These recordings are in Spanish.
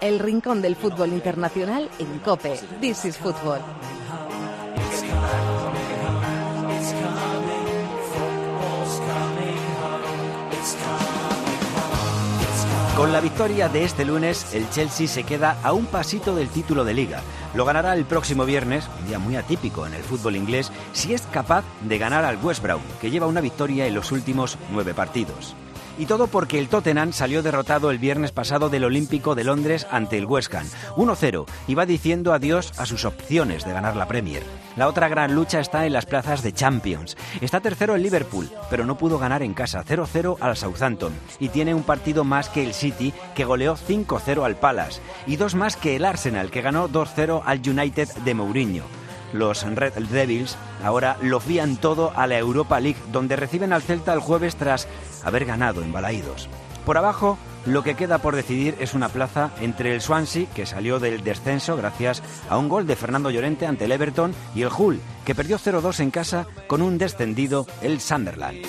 el rincón del fútbol internacional en Cope. This is Football. Con la victoria de este lunes, el Chelsea se queda a un pasito del título de liga. Lo ganará el próximo viernes, un día muy atípico en el fútbol inglés, si es capaz de ganar al West Brom, que lleva una victoria en los últimos nueve partidos. Y todo porque el Tottenham salió derrotado el viernes pasado del Olímpico de Londres ante el West Ham, 1-0, y va diciendo adiós a sus opciones de ganar la Premier. La otra gran lucha está en las plazas de Champions. Está tercero el Liverpool, pero no pudo ganar en casa 0-0 al Southampton, y tiene un partido más que el City, que goleó 5-0 al Palace, y dos más que el Arsenal, que ganó 2-0 al United de Mourinho. Los Red Devils ahora lo fían todo a la Europa League, donde reciben al Celta el jueves tras haber ganado en Balaídos. Por abajo, lo que queda por decidir es una plaza entre el Swansea, que salió del descenso gracias a un gol de Fernando Llorente ante el Everton, y el Hull, que perdió 0-2 en casa con un descendido, el Sunderland.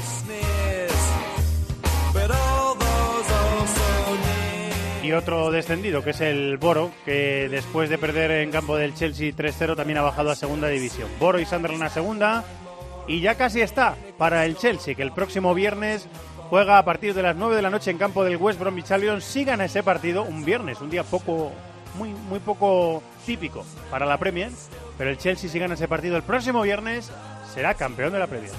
Y otro descendido, que es el Boro, que después de perder en campo del Chelsea 3-0 también ha bajado a segunda división. Boro y Sunderland a segunda. Y ya casi está para el Chelsea, que el próximo viernes juega a partir de las 9 de la noche en campo del West Bromwich Albion. Si gana ese partido, un viernes, un día poco, muy, muy poco típico para la Premier. Pero el Chelsea, si gana ese partido el próximo viernes, será campeón de la Premier.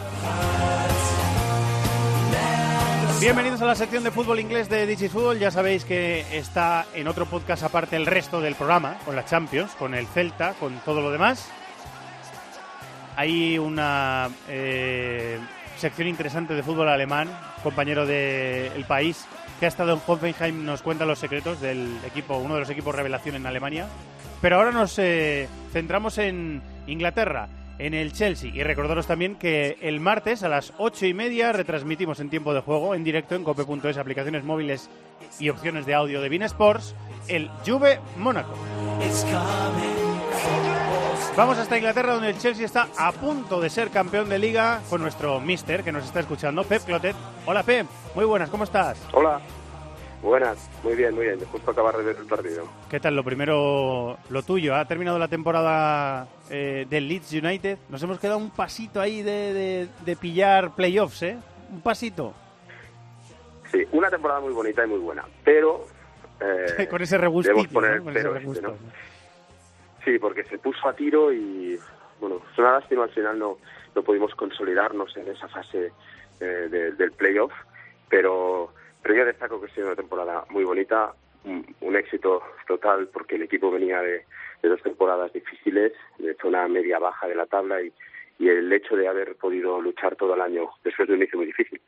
Bienvenidos a la sección de fútbol inglés de Digi Fútbol. Ya sabéis que está en otro podcast aparte el resto del programa, con la Champions, con el Celta, con todo lo demás. Hay una eh, sección interesante de fútbol alemán, compañero del País, que ha estado en Hoffenheim, nos cuenta los secretos del equipo, uno de los equipos revelación en Alemania. Pero ahora nos eh, centramos en Inglaterra en el Chelsea. Y recordaros también que el martes a las ocho y media retransmitimos en tiempo de juego, en directo en cope.es, aplicaciones móviles y opciones de audio de Bean Sports, el Juve Mónaco. Vamos hasta Inglaterra, donde el Chelsea está a punto de ser campeón de liga con nuestro mister que nos está escuchando, Pep Clotet. Hola Pep, muy buenas, ¿cómo estás? Hola, Buenas, muy bien, muy bien. Justo acabar de ver el partido. ¿Qué tal? Lo primero, lo tuyo. Ha terminado la temporada eh, del Leeds United. Nos hemos quedado un pasito ahí de, de, pillar playoffs, ¿eh? Un pasito. Sí, una temporada muy bonita y muy buena. Pero. Eh, con ese regustito. ¿no? Sí, porque se puso a tiro y. Bueno, es una lástima. Al final no, no pudimos consolidarnos en esa fase eh, del playoff. Pero pero yo destaco que ha sido una temporada muy bonita, un, éxito total porque el equipo venía de, dos temporadas difíciles, de zona media-baja de la tabla y, y el hecho de haber podido luchar todo el año después de un inicio muy difícil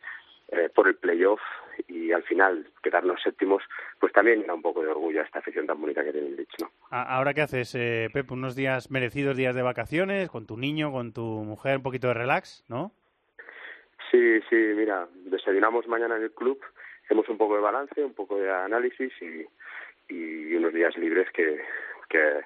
eh, por el playoff y al final quedarnos séptimos, pues también era un poco de orgullo a esta afición tan bonita que tiene el ¿no? Ahora qué haces, eh, Pep, unos días merecidos días de vacaciones con tu niño, con tu mujer, un poquito de relax, ¿no? Sí, sí, mira, desayunamos mañana en el club hacemos un poco de balance, un poco de análisis y, y unos días libres que, que,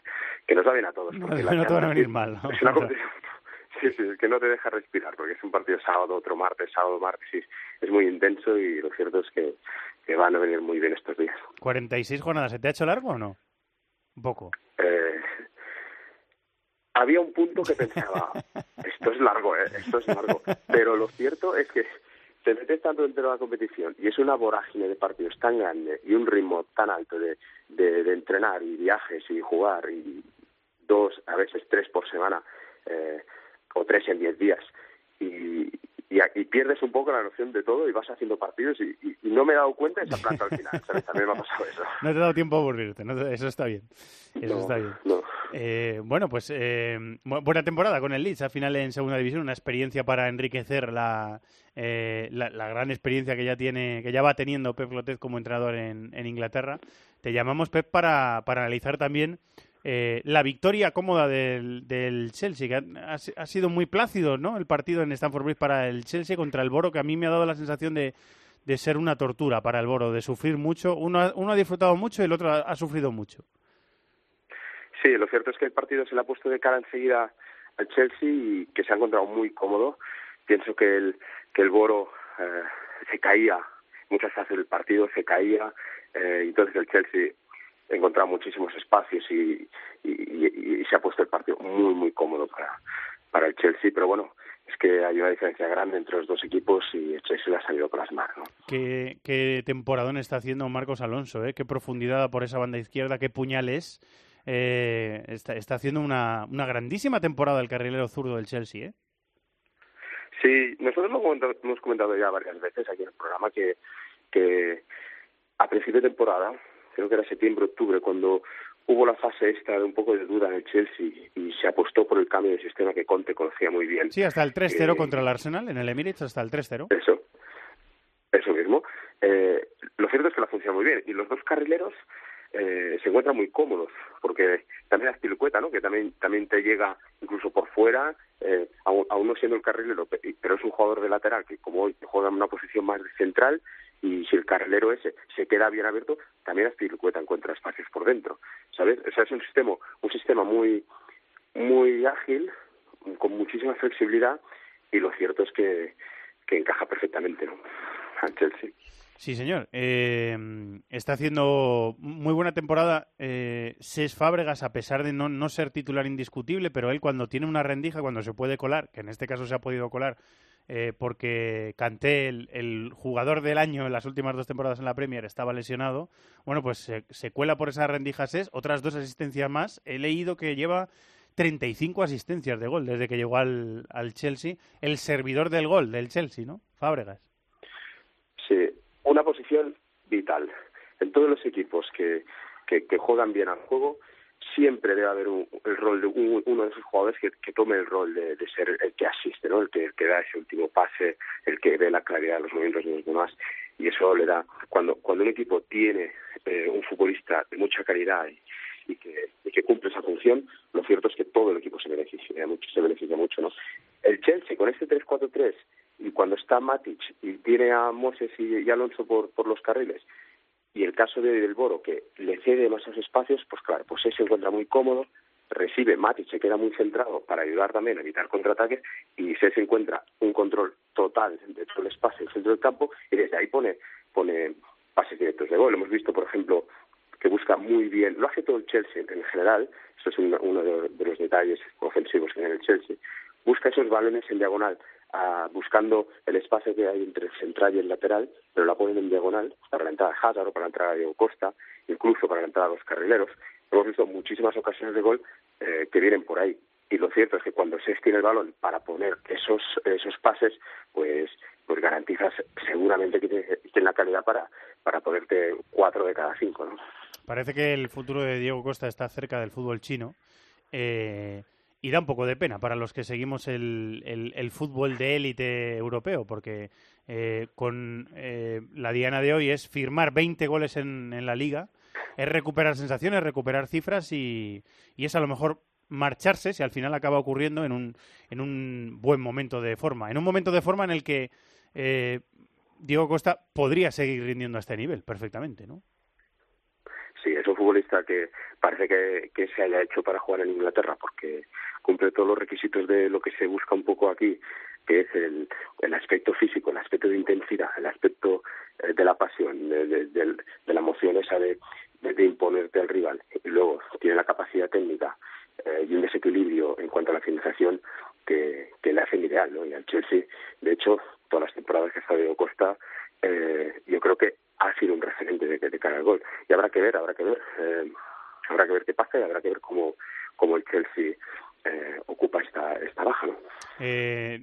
que nos va bien a todos. Porque no, te van a venir mal. Es una competición, sí, sí, que no te deja respirar, porque es un partido sábado, otro martes, sábado, martes, y es muy intenso y lo cierto es que, que van a venir muy bien estos días. ¿46 jornadas? ¿Se te ha hecho largo o no? Un poco. Eh, había un punto que pensaba, esto es largo, ¿eh? esto es largo, pero lo cierto es que te metes tanto dentro de la competición y es una vorágine de partidos tan grande y un ritmo tan alto de, de, entrenar y viajes y jugar y dos, a veces tres por semana eh, o tres en diez días y, y, pierdes un poco la noción de todo y vas haciendo partidos y, no me he dado cuenta de esa planta al final, ¿sabes? También me ha pasado eso. No te he dado tiempo a aburrirte, eso está bien. Eso está bien. Eh, bueno, pues eh, buena temporada con el Leeds, al final en segunda división, una experiencia para enriquecer la, eh, la, gran experiencia que ya tiene, que ya va teniendo Pep Clotet como entrenador en, en Inglaterra. Te llamamos Pep para, para analizar también eh, la victoria cómoda del, Chelsea, que ha, ha, sido muy plácido, ¿no? El partido en Stamford Bridge para el Chelsea contra el Boro, que a mí me ha dado la sensación de, de ser una tortura para el Boro, de sufrir mucho. Uno, uno ha disfrutado mucho y el otro ha, sufrido mucho. Sí, lo cierto es que el partido se le ha puesto de cara enseguida al Chelsea y que se ha encontrado muy cómodo. Pienso que el, que el Boro eh, se caía muchas veces el partido, se caía, eh, entonces el Chelsea encontrado muchísimos espacios y, y, se ha puesto el partido muy, muy cómodo para, para el Chelsea, pero bueno, es que hay una diferencia grande entre los dos equipos y el Chelsea la ha salido plasmar. ¿no? ¿Qué, qué temporadón está haciendo Marcos Alonso, ¿eh? qué profundidad por esa banda izquierda, qué puñales. Eh, está, está haciendo una, una grandísima temporada el carrilero zurdo del Chelsea, ¿eh? Sí, nosotros hemos comentado, ya varias veces aquí en el programa que, que a principio de temporada, creo que era septiembre, octubre, cuando hubo la fase esta de un poco de duda en el Chelsea y se apostó por el cambio de sistema que Conte conocía muy bien. Sí, hasta el 3-0 eh, contra el Arsenal, en el Emirates hasta el 3-0. Eso, eso mismo. Eh, lo cierto es que la funciona muy bien y los dos carrileros eh, se encuentran muy cómodos, porque también la Pilcueta, ¿no? que también, también te llega incluso por fuera, eh, aún, no siendo el carrilero, pero es un jugador de lateral que como hoy juega en una posición más central y si el carrilero ese se queda bien abierto, también Pilcueta encuentra espacios por dentro, ¿sabes? O sea, es un sistema, un sistema muy, muy ágil, con muchísima flexibilidad y lo cierto es que, encaja perfectamente, ¿no? Chelsea. Sí, señor. Eh, está haciendo muy buena temporada eh, Ses Fábregas, a pesar de no, no, ser titular indiscutible, pero él cuando tiene una rendija, cuando se puede colar, que en este caso se ha podido colar, eh, porque Canté, el, jugador del año en las últimas dos temporadas en la Premier, estaba lesionado, bueno, pues se, cuela por esa rendija Ses, otras dos asistencias más. He leído que lleva 35 asistencias de gol desde que llegó al, al Chelsea, el servidor del gol del Chelsea, ¿no? Fábregas. Sí, una posición vital. En todos los equipos que, que, juegan bien al juego, siempre debe haber un, el rol de uno de esos jugadores que, que tome el rol de, ser el que asiste, ¿no? el, que, que da ese último pase, el que ve la claridad de los movimientos de los demás. Y eso le da, cuando, cuando un equipo tiene eh, un futbolista de mucha calidad y, y que, y que cumple esa función, lo cierto es que todo el equipo se beneficia mucho, se beneficia mucho, ¿no? El Chelsea con este 3-4-3 y cuando está Matic y tiene a Moses y, Alonso por, por los carriles y el caso de Del Boro que le cede demasiados espacios, pues claro, pues se encuentra muy cómodo, recibe Matic, se queda muy centrado para ayudar también a evitar contraataques y se encuentra un control total de todo el espacio el centro del campo y desde ahí pone pone pases directos de gol. Hemos visto, por ejemplo, que busca muy bien, lo hace todo el Chelsea en general, eso es uno de, los detalles ofensivos que tiene el Chelsea, busca esos balones en diagonal, buscando el espacio que hay entre el central y el lateral, pero la ponen en diagonal para la entrada de Hazard o para la entrada de Diego Costa, incluso para la entrada de los carrileros. Hemos visto muchísimas ocasiones de gol eh, que vienen por ahí. Y lo cierto es que cuando se tiene el balón para poner esos esos pases, pues pues garantizas seguramente que tiene la calidad para para ponerte cuatro de cada cinco, ¿no? Parece que el futuro de Diego Costa está cerca del fútbol chino. Eh, y da un poco de pena para los que seguimos el, el, fútbol de élite europeo, porque eh, con eh, la diana de hoy es firmar 20 goles en, en, la liga, es recuperar sensaciones, recuperar cifras y, y, es a lo mejor marcharse, si al final acaba ocurriendo, en un, en un buen momento de forma. En un momento de forma en el que Diego Costa podría seguir rindiendo a este nivel perfectamente, ¿no? Sí, es un futbolista que parece que, se haya hecho para jugar en Inglaterra porque cumple todos los requisitos de lo que se busca un poco aquí, que es el, el aspecto físico, el aspecto de intensidad, el aspecto eh, de la pasión, de, de, de, la emoción esa de, de, imponerte al rival. Y luego tiene la capacidad técnica eh, y un desequilibrio en cuanto a la finalización que, que le hacen ideal. ¿no? Y al Chelsea, de hecho, todas las temporadas que ha estado Costa, eh, yo creo que ha sido un referente de, de cara al gol. Y habrá que ver, habrá que ver, eh, habrá que ver qué pasa y habrá que ver cómo, cómo el Chelsea eh, ocupa esta, esta baja, ¿no? Eh,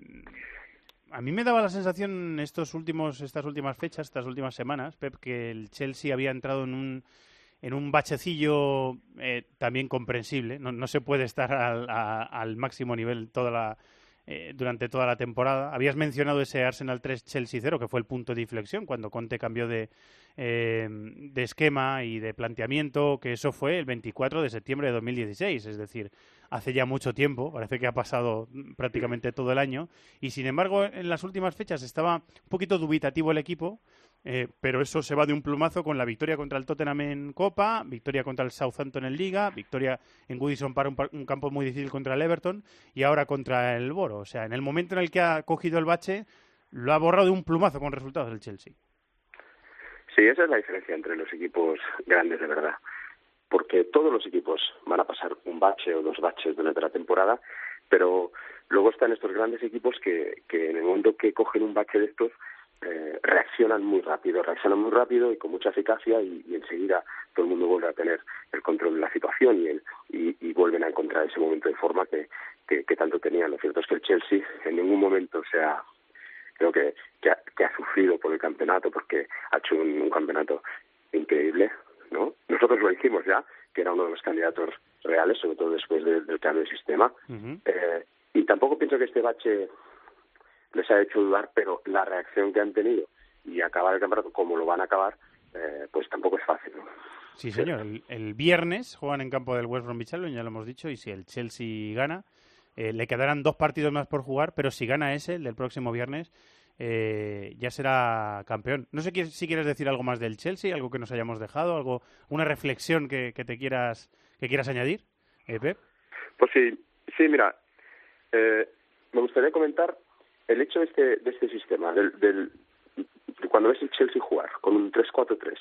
a mí me daba la sensación estos últimos, estas últimas fechas, estas últimas semanas, Pep, que el Chelsea había entrado en un en un bachecillo eh, también comprensible. No, no, se puede estar al, al máximo nivel toda la, eh, durante toda la temporada. Habías mencionado ese Arsenal 3 Chelsea 0, que fue el punto de inflexión cuando Conte cambió de, eh, de esquema y de planteamiento, que eso fue el 24 de septiembre de 2016, es decir, hace ya mucho tiempo, parece que ha pasado prácticamente todo el año, y sin embargo en las últimas fechas estaba un poquito dubitativo el equipo, eh, pero eso se va de un plumazo con la victoria contra el Tottenham en Copa, victoria contra el Southampton en Liga, victoria en Goodison para un, campo muy difícil contra el Everton y ahora contra el Boro. O sea, en el momento en el que ha cogido el bache, lo ha borrado de un plumazo con resultados del Chelsea. Sí, esa es la diferencia entre los equipos grandes de verdad. porque todos los equipos van a pasar un bache o dos baches durante la temporada, pero luego están estos grandes equipos que, que en el momento que cogen un bache de estos, eh, reaccionan muy rápido, reaccionan muy rápido y con mucha eficacia y, enseguida todo el mundo vuelve a tener el control de la situación y, el, y, vuelven a encontrar ese momento de forma que, que, tanto tenían. Lo cierto es que el Chelsea en ningún momento se ha, creo que, que, ha, sufrido por el campeonato porque ha hecho un, campeonato increíble. ¿no? Nosotros lo hicimos ya, que era uno de los candidatos reales, sobre todo después del cambio de sistema. eh, y tampoco pienso que este bache les ha hecho dudar, pero la reacción que han tenido y acabar el campeonato como lo van a acabar, eh, pues tampoco es fácil. Sí, señor. El, viernes juegan en campo del West Bromwich Albion, ya lo hemos dicho, y si el Chelsea gana, eh, le quedarán dos partidos más por jugar, pero si gana ese, el del próximo viernes, eh, ya será campeón. No sé si quieres decir algo más del Chelsea, algo que nos hayamos dejado, algo, una reflexión que, te quieras que quieras añadir, Pep. Pues sí, sí, mira, me gustaría comentar el hecho de este, de este sistema, del, del, cuando ves el Chelsea jugar con un 3-4-3,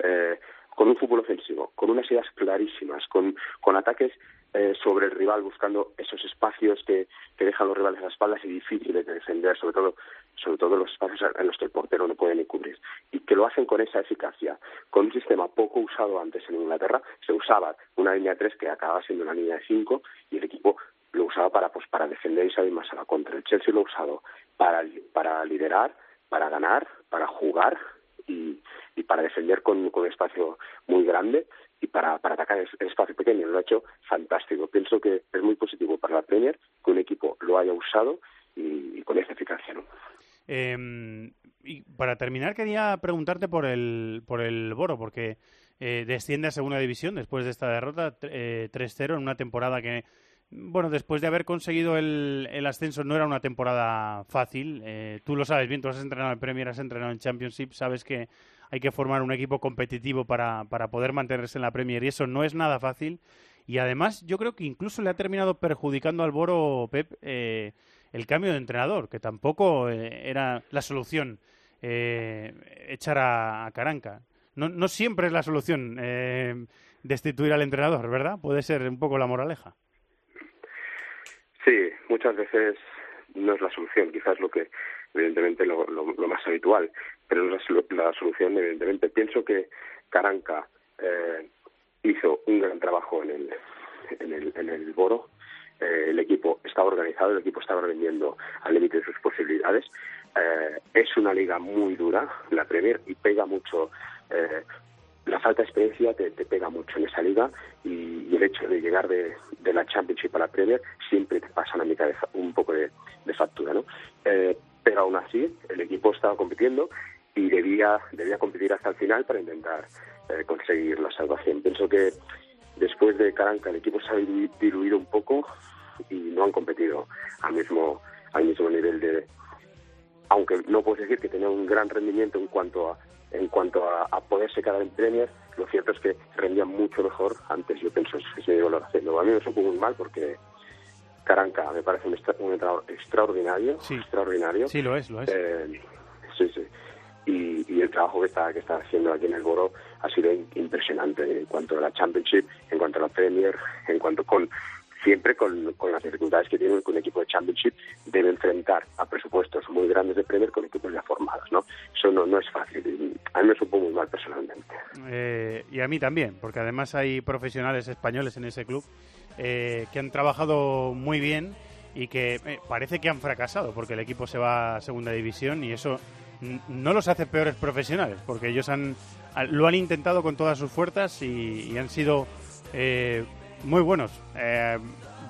eh, con un fútbol ofensivo, con unas ideas clarísimas, con, con ataques eh, sobre el rival, buscando esos espacios que, que dejan los rivales a las espaldas y difíciles de defender, sobre todo, sobre todo los espacios en los que el portero no puede ni cubrir, y que lo hacen con esa eficacia, con un sistema poco usado antes en Inglaterra, se usaba una línea de 3 que acababa siendo una línea de 5 y el equipo lo usaba para pues para defender y salir más a la contra. El Chelsea lo ha usado para, para liderar, para ganar, para jugar y, y para defender con, con espacio muy grande y para, para atacar el espacio pequeño. Lo ha hecho fantástico. Pienso que es muy positivo para la Premier que un equipo lo haya usado y, con esa eficacia. ¿no? Em, y para terminar, quería preguntarte por el, por el Boro, porque eh, desciende a segunda división después de esta derrota eh, 3-0 en una temporada que bueno, después de haber conseguido el, ascenso no era una temporada fácil. Eh, tú lo sabes bien, tú has entrenado en Premier, has entrenado en Championship, sabes que hay que formar un equipo competitivo para, para poder mantenerse en la Premier y eso no es nada fácil. Y además yo creo que incluso le ha terminado perjudicando al Boro Pep eh, el cambio de entrenador, que tampoco eh, era la solución echar a, a, Caranca. No, no siempre es la solución destituir al entrenador, ¿verdad? Puede ser un poco la moraleja. Sí, muchas veces no es la solución, quizás lo que evidentemente lo, lo, más habitual, pero no es la, solución evidentemente. Pienso que Caranca eh, hizo un gran trabajo en el, en el, en el Boro, eh, el equipo estaba organizado, el equipo estaba vendiendo al límite de sus posibilidades. Eh, es una liga muy dura, la Premier, y pega mucho eh, la falta de experiencia te, pega mucho en esa liga y, el hecho de llegar de, la Championship a la Premier siempre te pasa una mitad de, un poco de, factura, ¿no? Eh, pero aún así, el equipo estaba compitiendo y debía, debía competir hasta el final para intentar eh, conseguir la salvación. Pienso que después de Caranca el equipo se ha diluido un poco y no han competido al mismo, al mismo nivel de... Aunque no puedo decir que tenía un gran rendimiento en cuanto a en cuanto a, poderse quedar en Premier, lo cierto es que rendían mucho mejor antes, yo pienso que se dio. A mí me supo muy mal porque Caranca me parece un, entrenador extraordinario, sí. extraordinario. Sí, lo es, lo es. Eh, sí, sí. Y, y, el trabajo que está, que está haciendo aquí en el Boro ha sido impresionante en cuanto a la Championship, en cuanto a la Premier, en cuanto con siempre con, las dificultades que tiene un equipo de Championship debe enfrentar a presupuestos muy grandes de Premier con equipos ya formados, ¿no? Eso no, no es fácil. A mí me supo muy mal personalmente. Eh, y a mí también, porque además hay profesionales españoles en ese club eh, que han trabajado muy bien y que eh, parece que han fracasado porque el equipo se va a segunda división y eso no los hace peores profesionales porque ellos han lo han intentado con todas sus fuerzas y, y han sido muy buenos, eh,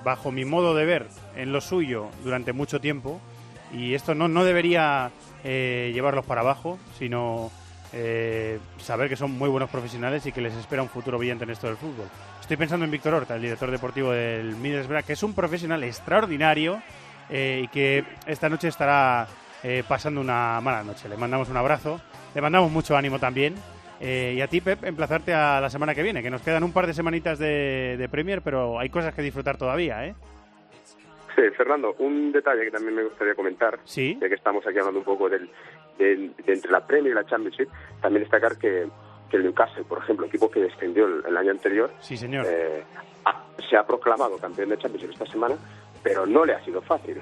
bajo mi modo de ver, en lo suyo durante mucho tiempo. Y esto no, no debería eh, llevarlos para abajo, sino eh, saber que son muy buenos profesionales y que les espera un futuro brillante en esto del fútbol. Estoy pensando en Víctor Horta, el director deportivo del Middlesbrough, que es un profesional extraordinario y que esta noche estará pasando una mala noche. Le mandamos un abrazo, le mandamos mucho ánimo también eh, y a ti, Pep, emplazarte a la semana que viene, que nos quedan un par de semanitas de, Premier, pero hay cosas que disfrutar todavía, ¿eh? Sí, Fernando, un detalle que también me gustaría comentar, ¿Sí? ya que estamos aquí hablando un poco del, de entre la Premier y la Championship, también destacar que que el Newcastle, por ejemplo, equipo que descendió el, año anterior, sí, señor. Eh, se ha proclamado campeón de Champions esta semana, pero no le ha sido fácil.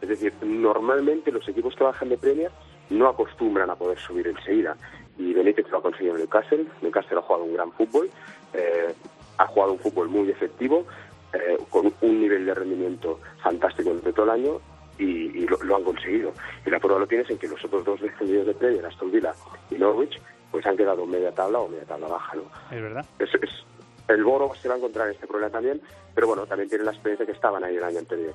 Es decir, normalmente los equipos que bajan de Premier no acostumbran a poder subir enseguida. Y Benítez lo ha conseguido en Newcastle. Newcastle ha jugado un gran fútbol, eh, ha jugado un fútbol muy efectivo, eh, con un nivel de rendimiento fantástico durante todo el año y, lo, han conseguido. Y la prueba lo tienes en que los otros dos descendidos de Premier, Aston Villa y Norwich, pues han quedado media tabla o media tabla baja. ¿no? Es verdad. Es, el Boro se va a encontrar en este problema también, pero bueno, también tienen la experiencia que estaban ahí el año anterior.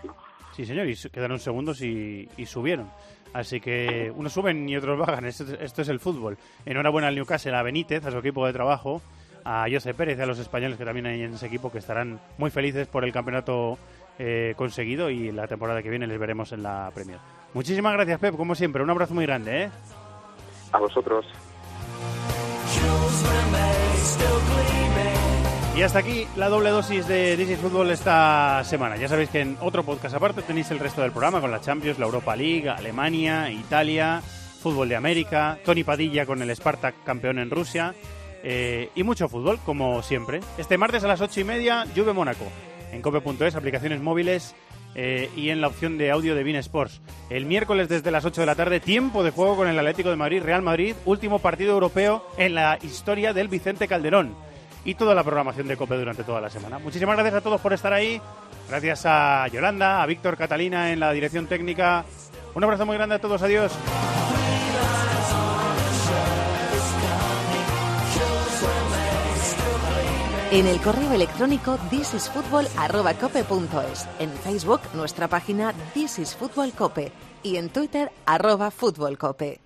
Sí, señor, y quedaron segundos y, subieron. Así que unos suben y otros bajan. Esto, es el fútbol. Enhorabuena al Newcastle, a Benítez, a su equipo de trabajo, a José Pérez a los españoles que también hay en ese equipo que estarán muy felices por el campeonato eh, conseguido y la temporada que viene les veremos en la Premier. Muchísimas gracias, Pep, como siempre. Un abrazo muy grande. ¿eh? A vosotros. Y hasta aquí la doble dosis de This Fútbol esta semana. Ya sabéis que en otro podcast aparte tenéis el resto del programa con la Champions, la Europa League, Alemania, Italia, Fútbol de América, Tony Padilla con el Spartak campeón en Rusia eh, y mucho fútbol, como siempre. Este martes a las ocho y media, Juve Mónaco. En cope.es, aplicaciones móviles eh, y en la opción de audio de Bean Sports. El miércoles desde las 8 de la tarde, tiempo de juego con el Atlético de Madrid, Real Madrid, último partido europeo en la historia del Vicente Calderón y toda la programación de COPE durante toda la semana. Muchísimas gracias a todos por estar ahí. Gracias a Yolanda, a Víctor Catalina en la dirección técnica. Un abrazo muy grande a todos. Adiós. En el correo electrónico thisisfutbol.cope.es. En Facebook, nuestra página This is Cope. Y en Twitter, arroba futbolcope.